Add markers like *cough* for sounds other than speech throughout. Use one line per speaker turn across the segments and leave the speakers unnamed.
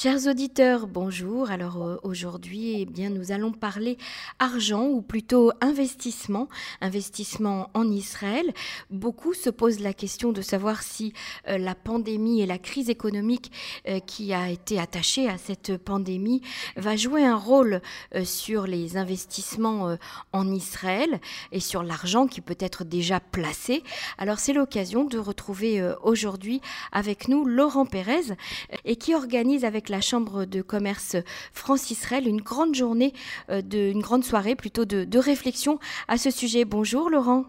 Chers auditeurs, bonjour. Alors euh, aujourd'hui, eh bien, nous allons parler argent ou plutôt investissement, investissement en Israël. Beaucoup se posent la question de savoir si euh, la pandémie et la crise économique euh, qui a été attachée à cette pandémie va jouer un rôle sur les investissements en Israël et sur l'argent qui peut être déjà placé. Alors c'est l'occasion de retrouver aujourd'hui avec nous Laurent Pérez et qui organise avec la Chambre de commerce France-Israël une grande journée, euh, de, une grande soirée plutôt de, de réflexion à ce sujet. Bonjour Laurent.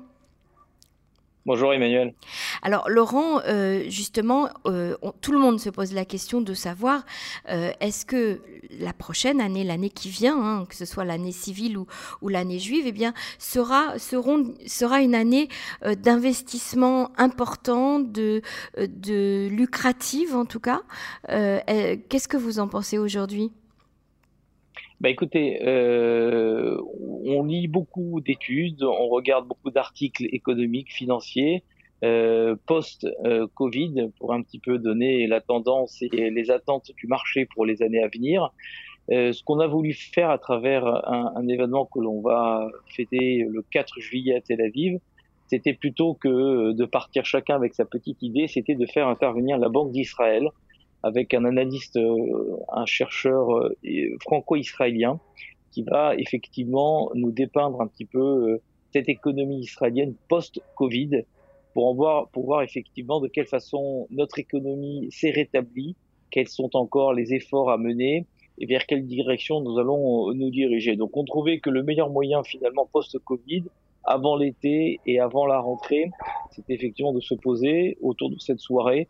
Bonjour Emmanuel.
Alors Laurent, euh, justement, euh, tout le monde se pose la question de savoir euh, est-ce que la prochaine année, l'année qui vient, hein, que ce soit l'année civile ou, l'année juive, eh sera, une année d'investissement important, de, lucrative en tout cas. Qu'est-ce que vous en pensez aujourd'hui?
Bah écoutez, on lit beaucoup d'études, on regarde beaucoup d'articles économiques, financiers, post-Covid, pour un petit peu donner la tendance et les attentes du marché pour les années à venir. Euh, ce qu'on a voulu faire à travers un, un événement que l'on va fêter le 4 juillet à Tel Aviv, c'était plutôt que de partir chacun avec sa petite idée, c'était de faire intervenir la Banque d'Israël, avec un analyste, euh, un chercheur euh, franco-israélien qui va effectivement nous dépeindre un petit peu euh, cette économie israélienne post-Covid pour en voir, pour voir effectivement de quelle façon notre économie s'est rétablie, quels sont encore les efforts à mener et vers quelle direction nous allons nous diriger. Donc on trouvait que le meilleur moyen finalement post-Covid, avant l'été et avant la rentrée, c'était effectivement de se poser autour de cette soirée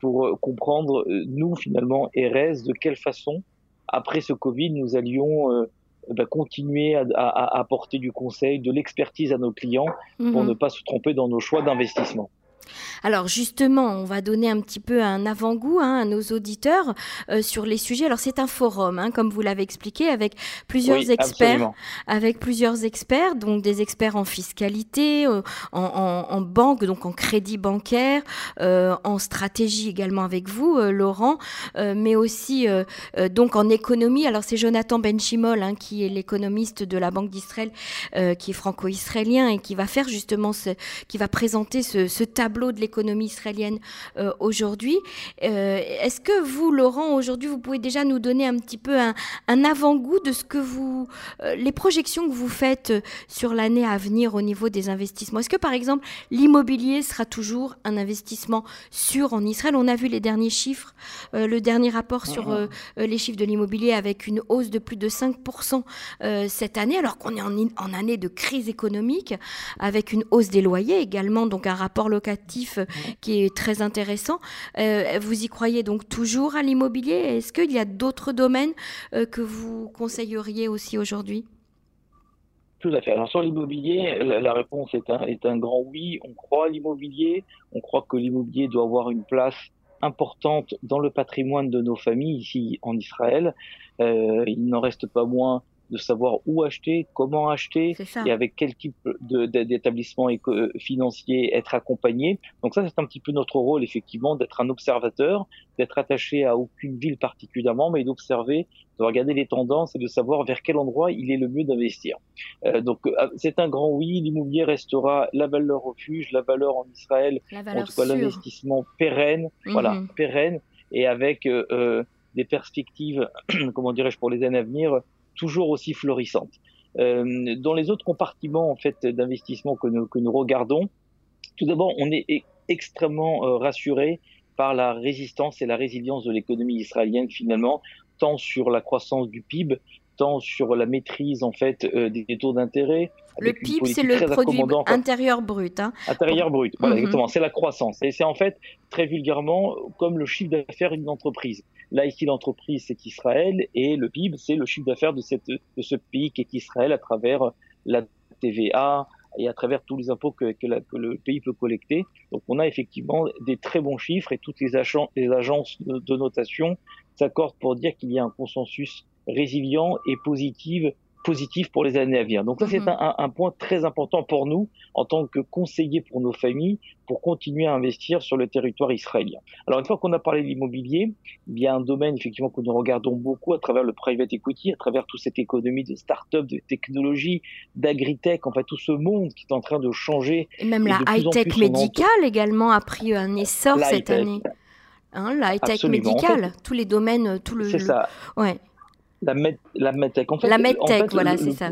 pour euh, comprendre, euh, nous, finalement, RS, de quelle façon, après ce Covid, nous allions euh, bah, continuer à, à, apporter du conseil, de l'expertise à nos clients pour mhm. ne pas se tromper dans nos choix d'investissement.
Alors justement, on va donner un petit peu un avant-goût hein, à nos auditeurs euh, sur les sujets. Alors c'est un forum, hein, comme vous l'avez expliqué, avec plusieurs experts, avec plusieurs experts, donc des experts en fiscalité, euh, en, banque, donc en crédit bancaire, euh, en stratégie également avec vous, Laurent, mais aussi donc en économie. Alors c'est Jonathan Benchimol hein, qui est l'économiste de la Banque d'Israël, qui est franco-israélien et qui va faire justement ce, qui va présenter ce, ce tableau de l'économie israélienne euh, aujourd'hui. Euh, est-ce que vous, Laurent, aujourd'hui, vous pouvez déjà nous donner un petit peu un, avant-goût de ce que vous, euh, les projections que vous faites sur l'année à venir au niveau des investissements? Est-ce que, par exemple, l'immobilier sera toujours un investissement sûr en Israël? On a vu les derniers chiffres, le dernier rapport sur mhm. les chiffres de l'immobilier avec une hausse de plus de 5% cette année, alors qu'on est en, en année de crise économique, avec une hausse des loyers également, donc un rapport qui est très intéressant. Euh, vous y croyez donc toujours à l'immobilier? Est-ce qu'il y a d'autres domaines euh, que vous conseilleriez aussi aujourd'hui?
Tout à fait. Alors sur l'immobilier, la, réponse est un, est un grand oui. On croit à l'immobilier. On croit que l'immobilier doit avoir une place importante dans le patrimoine de nos familles ici en Israël. Euh, il n'en reste pas moins de savoir où acheter, comment acheter et avec quel type d'établissement euh, financier être accompagné. Donc ça, c'est un petit peu notre rôle, effectivement, d'être un observateur, d'être attaché à aucune ville particulièrement, mais d'observer, de regarder les tendances et de savoir vers quel endroit il est le mieux d'investir. Euh, donc euh, c'est un grand oui, l'immobilier restera la valeur refuge, la valeur en Israël, en tout cas l'investissement pérenne, voilà, mhm. pérenne et avec euh, des perspectives, *clears throat* comment dirais-je, pour les années à venir, toujours aussi florissante. Euh, dans les autres compartiments en fait d'investissement que nous, que nous regardons, tout d'abord, on est e-, extrêmement euh, rassuré par la résistance et la résilience de l'économie israélienne finalement, tant sur la croissance du PIB, tant sur la maîtrise en fait euh, des taux d'intérêt.
Le PIB, c'est le produit intérieur brut. Hein.
Intérieur brut, voilà, mhm. exactement. C'est la croissance. Et c'est en fait, très vulgairement, comme le chiffre d'affaires d'une entreprise. Là, ici, l'entreprise, c'est Israël et le PIB, c'est le chiffre d'affaires de, cette, de ce pays qui est Israël à travers la TVA et à travers tous les impôts que, le pays peut collecter. Donc, on a effectivement des très bons chiffres et toutes les, agences de notation s'accordent pour dire qu'il y a un consensus résilient et positif
positif pour les années à venir. Donc ça, c'est mhm. un, point très important pour nous en tant que conseillers pour nos familles pour continuer à investir sur le territoire israélien. Alors une fois qu'on a parlé de l'immobilier, il y a un domaine effectivement que nous regardons beaucoup à travers le private equity, à travers toute cette économie de start-up, de technologie, d'agritech, en fait tout ce monde qui est en train de changer.
Et même la high-tech médicale également a pris un essor cette année. Hein, la high-tech médicale, tous les domaines, tout le.
C'est ça.
Ouais.
La, med la medtech. En fait,
la medtech, voilà, c'est ça.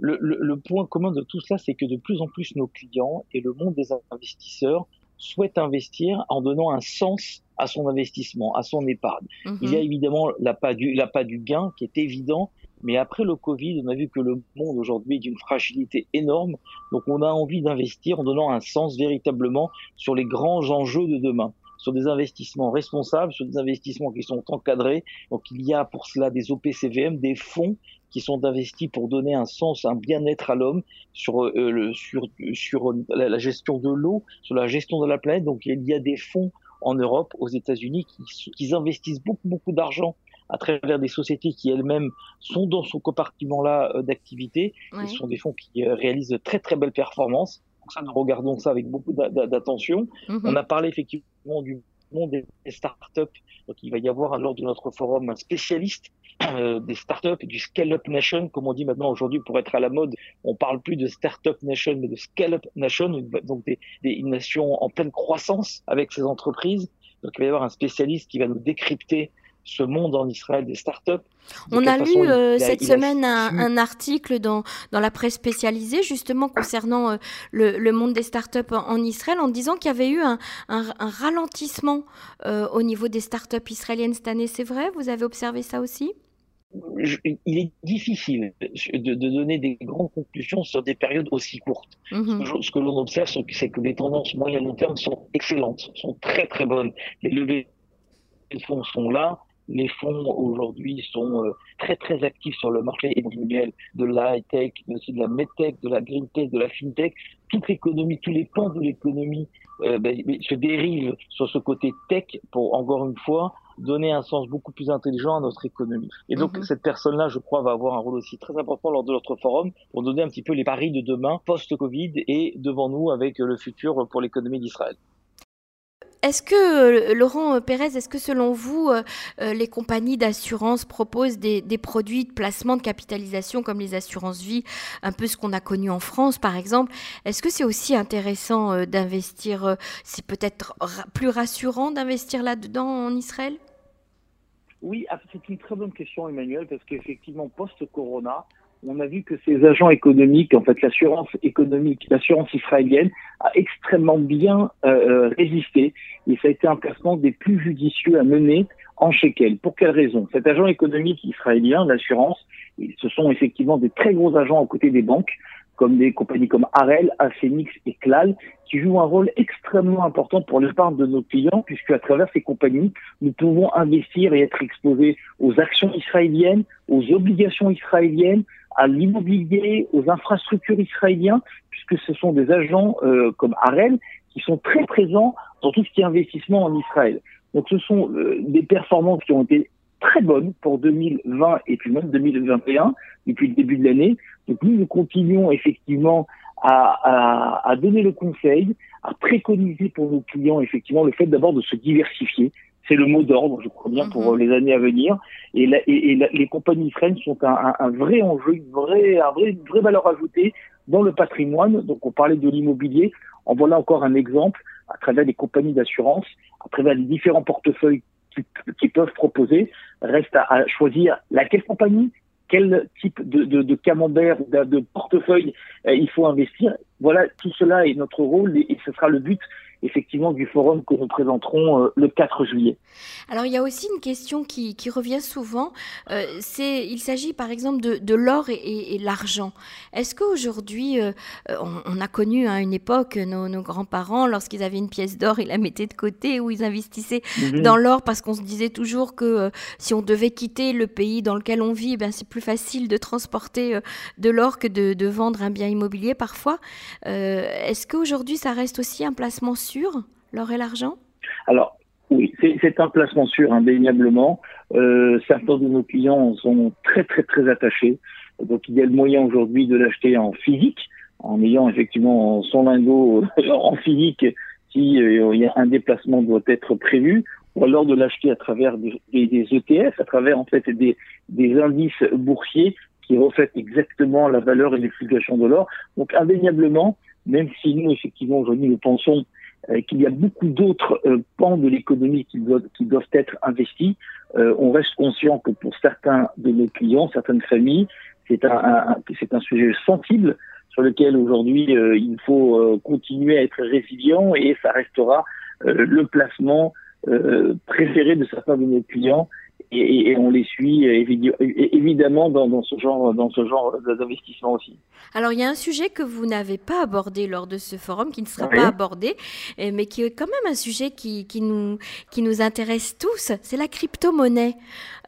Le, le, point commun de tout cela, c'est que de plus en plus nos clients et le monde des investisseurs souhaitent investir en donnant un sens à son investissement, à son épargne. Mhm. Il y a évidemment l'appât du, du gain qui est évident, mais après le Covid, on a vu que le monde aujourd'hui est d'une fragilité énorme. Donc on a envie d'investir en donnant un sens véritablement sur les grands enjeux de demain sur des investissements responsables, sur des investissements qui sont encadrés. Donc il y a pour cela des OPCVM, des fonds qui sont investis pour donner un sens, un bien-être à l'homme sur, euh, le, sur, sur la, gestion de l'eau, sur la gestion de la planète. Donc il y a des fonds en Europe, aux États-Unis, qui, qui investissent beaucoup, beaucoup d'argent à travers des sociétés qui elles-mêmes sont dans ce compartiment-là euh, d'activité. Ce sont des fonds qui euh, réalisent de très, très belles performances ça, nous regardons ça avec beaucoup d'attention. Mhm. On a parlé effectivement du monde des startups. Donc, il va y avoir lors de notre forum un spécialiste euh, des startups, du scale-up nation, comme on dit maintenant aujourd'hui pour être à la mode. On parle plus de startup nation, mais de scale-up nation, donc des, des nations en pleine croissance avec ces entreprises. Donc, il va y avoir un spécialiste qui va nous décrypter ce monde en Israël des startups.
On a lu euh, cette semaine un, article dans, dans la presse spécialisée justement concernant euh, le, monde des startups en, en Israël en disant qu'il y avait eu un, un, ralentissement euh, au niveau des startups israéliennes cette année. C'est vrai? Vous avez observé ça aussi?
Il est difficile de, donner des grandes conclusions sur des périodes aussi courtes. Mm-hmm. Ce que l'on observe, c'est que les tendances moyen long terme sont excellentes, sont très très bonnes. Les levées de fonds sont là, les fonds aujourd'hui sont euh, très très actifs sur le marché immobilier de la high-tech, mais aussi de la medtech, de la green-tech, de la fintech. Toute l'économie, tous les pans de l'économie euh, ben, se dérivent sur ce côté tech pour, encore une fois, donner un sens beaucoup plus intelligent à notre économie. Et donc, mhm. cette personne-là, je crois, va avoir un rôle aussi très important lors de notre forum pour donner un petit peu les paris de demain, post-Covid et devant nous avec le futur pour l'économie d'Israël.
Est-ce que, euh, Laurent Pérez, est-ce que selon vous, euh, euh, les compagnies d'assurance proposent des, produits de placement de capitalisation comme les assurances vie, un peu ce qu'on a connu en France par exemple? Est-ce que c'est aussi intéressant d'investir, c'est peut-être plus rassurant d'investir là-dedans en Israël?
Oui, ah, c'est une très bonne question Emmanuel, parce qu'effectivement, post-corona, on a vu que ces agents économiques, en fait l'assurance économique, l'assurance israélienne, a extrêmement bien euh, euh, résisté et ça a été un placement des plus judicieux à mener en shekel. Pour quelle raison? Cet agent économique israélien, l'assurance, ce sont effectivement des très gros agents aux côtés des banques, comme des compagnies comme Arel, Acenix et Clal, qui jouent un rôle extrêmement important pour l'épargne de nos clients, puisque à travers ces compagnies, nous pouvons investir et être exposés aux actions israéliennes, aux obligations israéliennes, à l'immobilier, aux infrastructures israéliennes, puisque ce sont des agents euh, comme Arel qui sont très présents dans tout ce qui est investissement en Israël. Donc ce sont euh, des performances qui ont été très bonnes pour 2020 et puis même 2021 depuis le début de l'année. Donc nous, nous continuons effectivement à, à, à, donner le conseil, à préconiser pour nos clients effectivement le fait d'abord de se diversifier, c'est le mot d'ordre, je crois bien, pour mhm. les années à venir. Et, les compagnies freines sont un, vrai enjeu, une vraie, vraie valeur ajoutée dans le patrimoine. Donc, on parlait de l'immobilier. En voilà encore un exemple à travers les compagnies d'assurance, à travers les différents portefeuilles qui, peuvent proposer. Reste à, choisir laquelle compagnie, quel type de, camembert, de, de portefeuille euh, il faut investir. Voilà, tout cela est notre rôle et ce sera le but effectivement du forum que nous présenterons euh, le 4 juillet.
Alors il y a aussi une question qui, qui revient souvent, euh, c'est il s'agit par exemple de, de l'or et, l'argent. Est-ce qu'aujourd'hui, euh, on, a connu à hein, une époque nos, nos grands-parents, lorsqu'ils avaient une pièce d'or, ils la mettaient de côté ou ils investissaient mhm. dans l'or parce qu'on se disait toujours que si on devait quitter le pays dans lequel on vit, ben, c'est plus facile de transporter de l'or que de, de, vendre un bien immobilier parfois. Est-ce qu'aujourd'hui ça reste aussi un placement l'or et l'argent?
Alors, oui, c'est un placement sûr, indéniablement. certains de nos clients sont très très très attachés. Donc il y a le moyen aujourd'hui de l'acheter en physique, en ayant effectivement son lingot *laughs* en physique si a un déplacement doit être prévu, ou alors de l'acheter à travers des, ETF, à travers en fait des, des indices boursiers qui reflètent exactement la valeur et les fluctuations de l'or. Donc indéniablement, même si nous effectivement aujourd'hui nous pensons euh, qu'il y a beaucoup d'autres euh, pans de l'économie qui doivent, qui doivent être investis, euh, on reste conscient que pour certains de nos clients, certaines familles, c'est un, un c'est un sujet sensible sur lequel aujourd'hui il faut continuer à être résilient et ça restera le placement préféré de certains de nos clients et, on les suit évidemment dans, ce genre dans ce genre d'investissement aussi.
Alors il y a un sujet que vous n'avez pas abordé lors de ce forum, qui ne sera pas abordé, mais qui est quand même un sujet qui, qui nous qui nous intéresse tous, c'est la crypto-monnaie.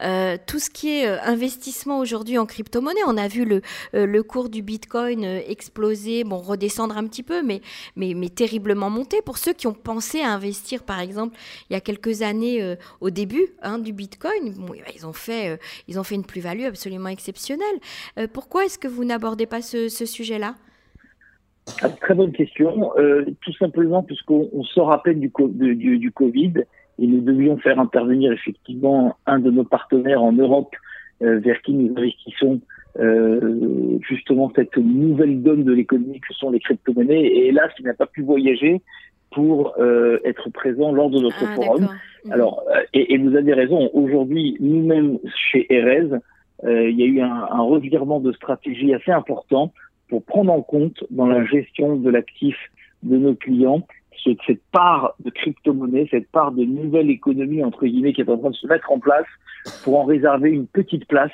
Euh, tout ce qui est euh, investissement aujourd'hui en crypto-monnaie, on a vu le, euh, le cours du Bitcoin exploser, bon redescendre un petit peu, mais, mais, mais terriblement monter. Pour ceux qui ont pensé à investir, par exemple, il y a quelques années au début hein, du Bitcoin, ils, ont fait, euh, ils ont fait une plus-value absolument exceptionnelle. Euh, pourquoi est-ce que vous n'abordez pas ce, sujet-là?
Ah, Très bonne question. Euh, tout simplement puisqu'on sort à peine du, Covid et nous devions faire intervenir effectivement un de nos partenaires en Europe vers qui nous investissons justement cette nouvelle donne de l'économie que sont les crypto-monnaies. Et hélas, il n'a pas pu voyager pour euh, être présent lors de notre ah, forum. Mhm. Alors, euh, et, et, vous avez raison, aujourd'hui, nous-mêmes chez Erez, euh, il y a eu un, un, revirement de stratégie assez important pour prendre en compte dans la gestion de l'actif de nos clients cette part de crypto-monnaie, cette part de nouvelle économie, entre guillemets, qui est en train de se mettre en place pour en réserver une petite place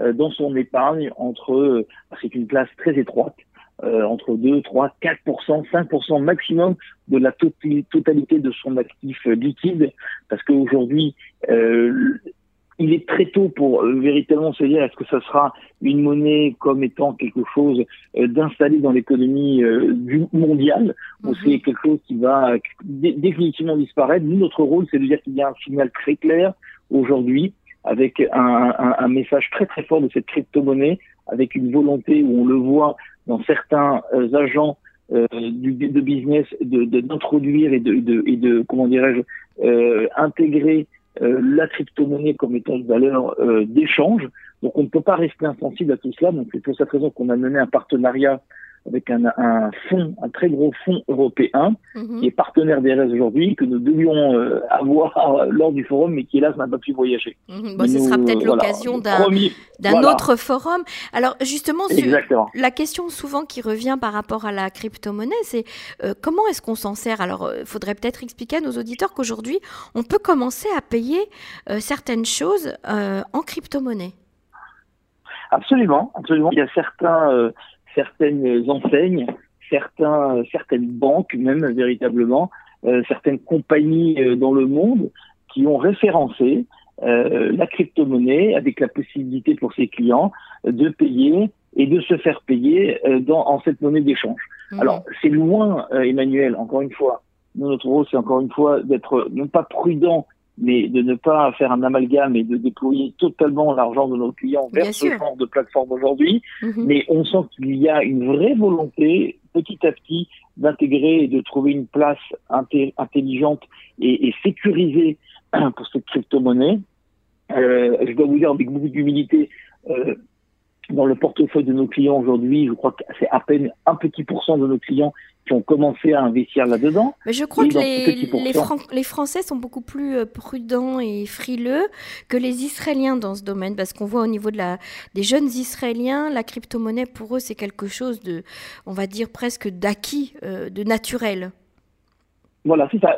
euh, dans son épargne entre, c'est une place très étroite, euh, entre 2, 3, 4%, 5% maximum de la totalité de son actif euh, liquide, parce qu'aujourd'hui, euh, il est très tôt pour euh, véritablement se dire est-ce que ça sera une monnaie comme étant quelque chose d'installé dans l'économie mondiale ou mhm. c'est quelque chose qui va définitivement disparaître. Nous, notre rôle, c'est de dire qu'il y a un signal très clair aujourd'hui avec un, un, un, message très très fort de cette crypto-monnaie, avec une volonté où on le voit dans certains euh, agents euh, de business de d'introduire et, de, de, et de comment dirais-je euh, intégrer euh, la crypto-monnaie comme étant une valeur d'échange. Donc on ne peut pas rester insensible à tout cela. Donc c'est pour cette raison qu'on a mené un partenariat avec un, un fonds, un très gros fonds européen, mhm. qui est partenaire des RS aujourd'hui, que nous devions euh, avoir lors du forum, mais qui hélas n'a pas pu voyager.
Mhm. Bon, ce sera peut-être l'occasion d'un autre forum. Alors justement, la question souvent qui revient par rapport à la crypto-monnaie, c'est euh, comment est-ce qu'on s'en sert? Alors il euh, faudrait peut-être expliquer à nos auditeurs qu'aujourd'hui, on peut commencer à payer certaines choses en crypto-monnaie.
Absolument, absolument. Il y a certains certaines enseignes, certains, certaines banques même véritablement, euh, certaines compagnies euh, dans le monde qui ont référencé euh, la crypto-monnaie avec la possibilité pour ses clients de payer et de se faire payer dans, en cette monnaie d'échange. Mmh. Alors, c'est loin, Emmanuel, encore une fois, notre rôle, c'est encore une fois d'être non pas prudent mais de ne pas faire un amalgame et de déployer totalement l'argent de nos clients vers ce genre de plateforme aujourd'hui. Mhm. Mais on sent qu'il y a une vraie volonté, petit à petit, d'intégrer et de trouver une place intelligente et, et sécurisée pour cette crypto-monnaie. Euh, je dois vous dire avec beaucoup d'humilité, euh, dans le portefeuille de nos clients aujourd'hui, je crois que c'est à peine un petit pourcent de nos clients qui ont commencé à investir là-dedans.
Mais je crois que les, les, Français sont beaucoup plus euh, prudents et frileux que les Israéliens dans ce domaine, parce qu'on voit au niveau de la, des jeunes Israéliens, la crypto-monnaie, pour eux, c'est quelque chose de, on va dire, presque d'acquis, euh, de naturel.
Voilà, c'est ça.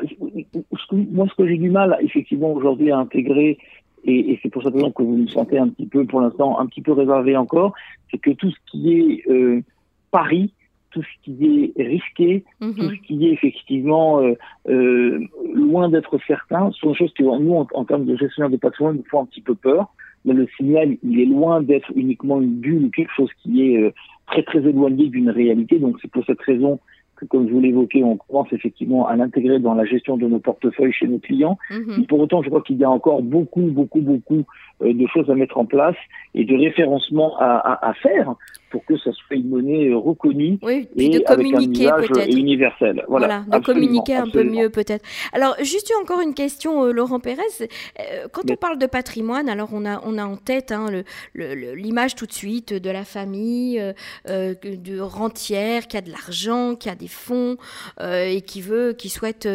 Moi, ce que j'ai du mal, effectivement, aujourd'hui, à intégrer, et, c'est pour ça que vous me sentez un petit peu, pour l'instant, un petit peu réservé encore, c'est que tout ce qui est euh, Paris, tout ce qui est risqué, mhm. tout ce qui est effectivement euh, euh, loin d'être certain, sont des choses qui, nous, en, termes de gestionnaire de patrimoine, nous font un petit peu peur. Mais le signal, il est loin d'être uniquement une bulle ou quelque chose qui est très très éloigné d'une réalité. Donc c'est pour cette raison que, comme je vous l'évoquais, on commence effectivement à l'intégrer dans la gestion de nos portefeuilles chez nos clients. Mhm. pour autant, je crois qu'il y a encore beaucoup, beaucoup, beaucoup euh, de choses à mettre en place et de référencement à, à, à faire pour que ça soit une monnaie euh, reconnue
oui, puis et de communiquer peut-être
universel.
Voilà, de communiquer un peu mieux peut-être. Alors juste encore une question, euh, Laurent Pérez. quand on parle de patrimoine, alors on a on a en tête hein, l'image tout de suite de la famille, de rentière qui a de l'argent, qui a des fonds et qui veut, qui souhaite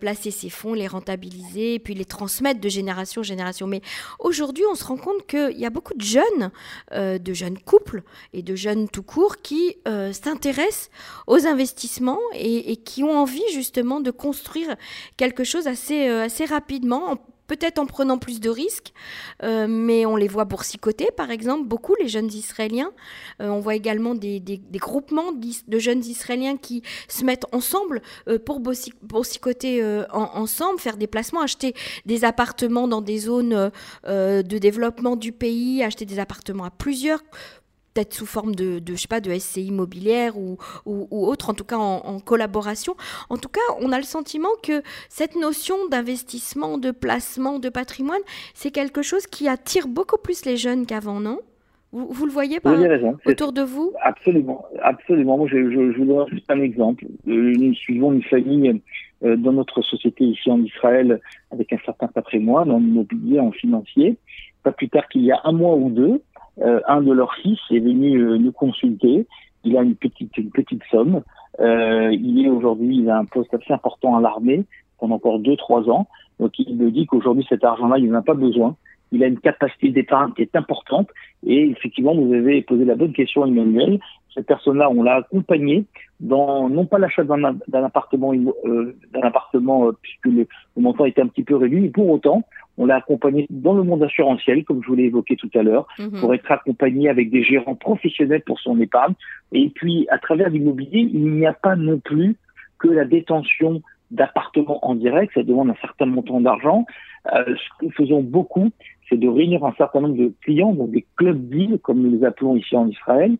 placer ses fonds, les rentabiliser, et puis les transmettre de génération en génération. Mais aujourd'hui on se rend compte qu'il y a beaucoup de jeunes, euh, de jeunes couples et de jeunes tout court qui euh, s'intéressent aux investissements et, qui ont envie justement de construire quelque chose assez, euh, assez rapidement peut-être en prenant plus de risques, euh, mais on les voit boursicoter, par exemple, beaucoup, les jeunes Israéliens. On voit également des, groupements de jeunes Israéliens qui se mettent ensemble pour boursicoter ensemble, faire des placements, acheter des appartements dans des zones de développement du pays, acheter des appartements à plusieurs peut-être sous forme de, je sais pas, de SCI immobilière ou, ou, autre, en tout cas en, collaboration. En tout cas, on a le sentiment que cette notion d'investissement, de placement, de patrimoine, c'est quelque chose qui attire beaucoup plus les jeunes qu'avant, non? Vous, le voyez pas autour de vous?
Absolument, absolument. Moi, je, je, vous donne juste un exemple. Euh, nous suivons une famille euh, dans notre société ici en Israël avec un certain patrimoine en immobilier, en financier. Pas plus tard qu'il y a un mois ou deux, euh, un de leurs fils est venu euh, nous consulter. Il a une petite, une petite somme. Euh, il est aujourd'hui, il a un poste assez important à l'armée pendant encore deux, trois ans. Donc il me dit qu'aujourd'hui cet argent-là, il n'en a pas besoin. Il a une capacité d'épargne qui est importante. Et effectivement, vous avez posé la bonne question, Emmanuel. Cette personne-là, on l'a accompagné dans non pas l'achat d'un appartement, euh, d'un appartement puisque le, le, montant était un petit peu réduit, mais pour autant, on l'a accompagné dans le monde assurantiel, comme je vous l'ai évoqué tout à l'heure, mhm. pour être accompagné avec des gérants professionnels pour son épargne. Et puis, à travers l'immobilier, il n'y a pas non plus que la détention d'appartements en direct, ça demande un certain montant d'argent. Euh, ce que nous faisons beaucoup, c'est de réunir un certain nombre de clients, donc des clubs deals, comme nous les appelons ici en Israël,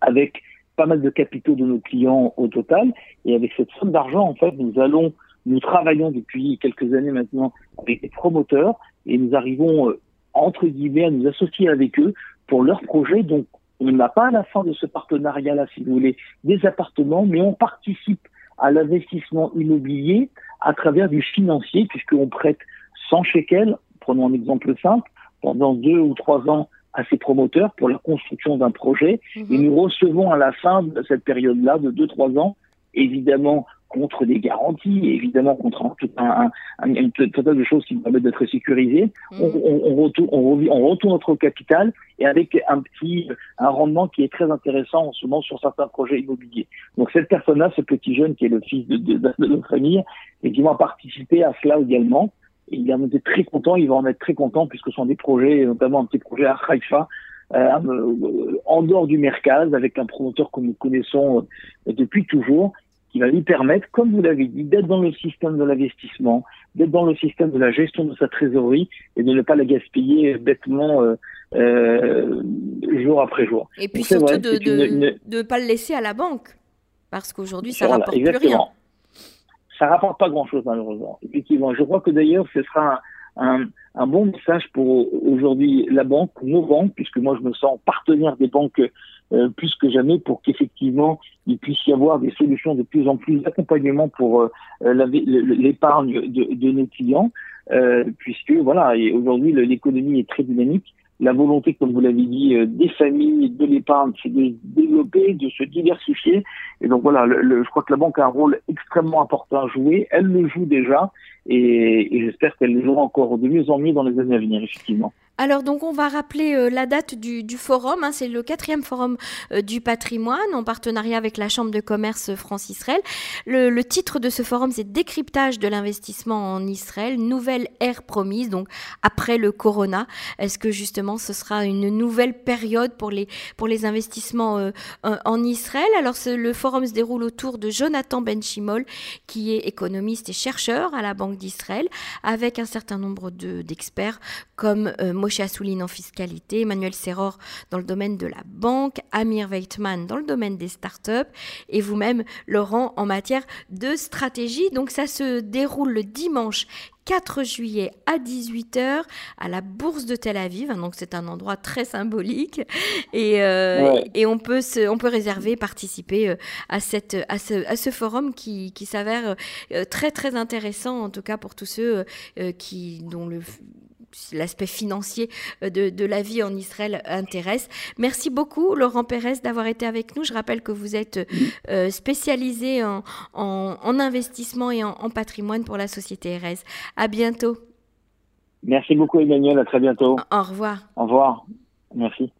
avec pas mal de capitaux de nos clients au total. Et avec cette somme d'argent, en fait, nous allons nous travaillons depuis quelques années maintenant avec des promoteurs et nous arrivons, euh, entre guillemets, à nous associer avec eux pour leurs projets. Donc, on n'a pas à la fin de ce partenariat-là, si vous voulez, des appartements, mais on participe à l'investissement immobilier à travers du financier, puisqu'on prête 100 shekels, prenons un exemple simple, pendant deux ou trois ans à ces promoteurs pour la construction d'un projet. Et mhm. nous recevons à la fin de cette période-là, de deux, trois ans, évidemment contre des garanties, évidemment contre un, un, un, un, total de choses qui nous permettent d'être sécurisées. Mmh. On, on, on, retourne, on, on, retourne notre capital et avec un petit un rendement qui est très intéressant en ce moment sur certains projets immobiliers. Donc cette personne-là, ce petit jeune qui est le fils de, de, de notre famille, effectivement a participé à cela également. Et il en était très content, il va en être très content puisque ce sont des projets, notamment un petit projet à Haïfa, euh, euh, en dehors du Mercaz, avec un promoteur que nous connaissons euh, depuis toujours qui va lui permettre, comme vous l'avez dit, d'être dans le système de l'investissement, d'être dans le système de la gestion de sa trésorerie et de ne pas la gaspiller bêtement euh, euh, jour après jour.
Et puis surtout de ne pas le laisser à la banque, parce qu'aujourd'hui, ça ne rapporte plus rien.
Ça ne rapporte pas grand-chose, malheureusement. Effectivement, je crois que d'ailleurs, ce sera un, un, bon message pour aujourd'hui la banque, nos banques, puisque moi, je me sens partenaire des banques euh, plus que jamais pour qu'effectivement il puisse y avoir des solutions de plus en plus d'accompagnement pour euh, l'épargne de, de, nos clients, euh, puisque voilà, aujourd'hui l'économie est très dynamique. La volonté, comme vous l'avez dit, des familles, de l'épargne, c'est de se développer, de se diversifier. Et donc voilà, le, je crois que la banque a un rôle extrêmement important à jouer. Elle le joue déjà, et, et j'espère qu'elle le jouera encore de mieux en mieux dans les années à venir, effectivement.
Alors donc on va rappeler euh, la date du, forum, hein. c'est le quatrième forum euh, du patrimoine en partenariat avec la Chambre de commerce France-Israël. Le, titre de ce forum c'est Décryptage de l'investissement en Israël, nouvelle ère promise, donc après le corona. Est-ce que justement ce sera une nouvelle période pour les, pour les investissements euh, en Israël? Alors le forum se déroule autour de Jonathan Benchimol qui est économiste et chercheur à la Banque d'Israël avec un certain nombre d'experts comme Moshe Assouline en fiscalité, Emmanuel Serror dans le domaine de la banque, Amir Weitman dans le domaine des startups et vous-même, Laurent, en matière de stratégie. Donc ça se déroule le dimanche 4 juillet à 18h à la Bourse de Tel Aviv. Donc c'est un endroit très symbolique et, euh, et on, peut se, on peut réserver, participer euh, à, cette, à, ce, à ce forum qui, qui s'avère euh, très très intéressant en tout cas pour tous ceux qui, dont le l'aspect financier euh, de, la vie en Israël intéresse. Merci beaucoup, Laurent Pérez, d'avoir été avec nous. Je rappelle que vous êtes euh, spécialisé en, investissement et en, patrimoine pour la société RS. À bientôt.
Merci beaucoup, Emmanuel. À très bientôt.
Au revoir.
Au revoir. Merci.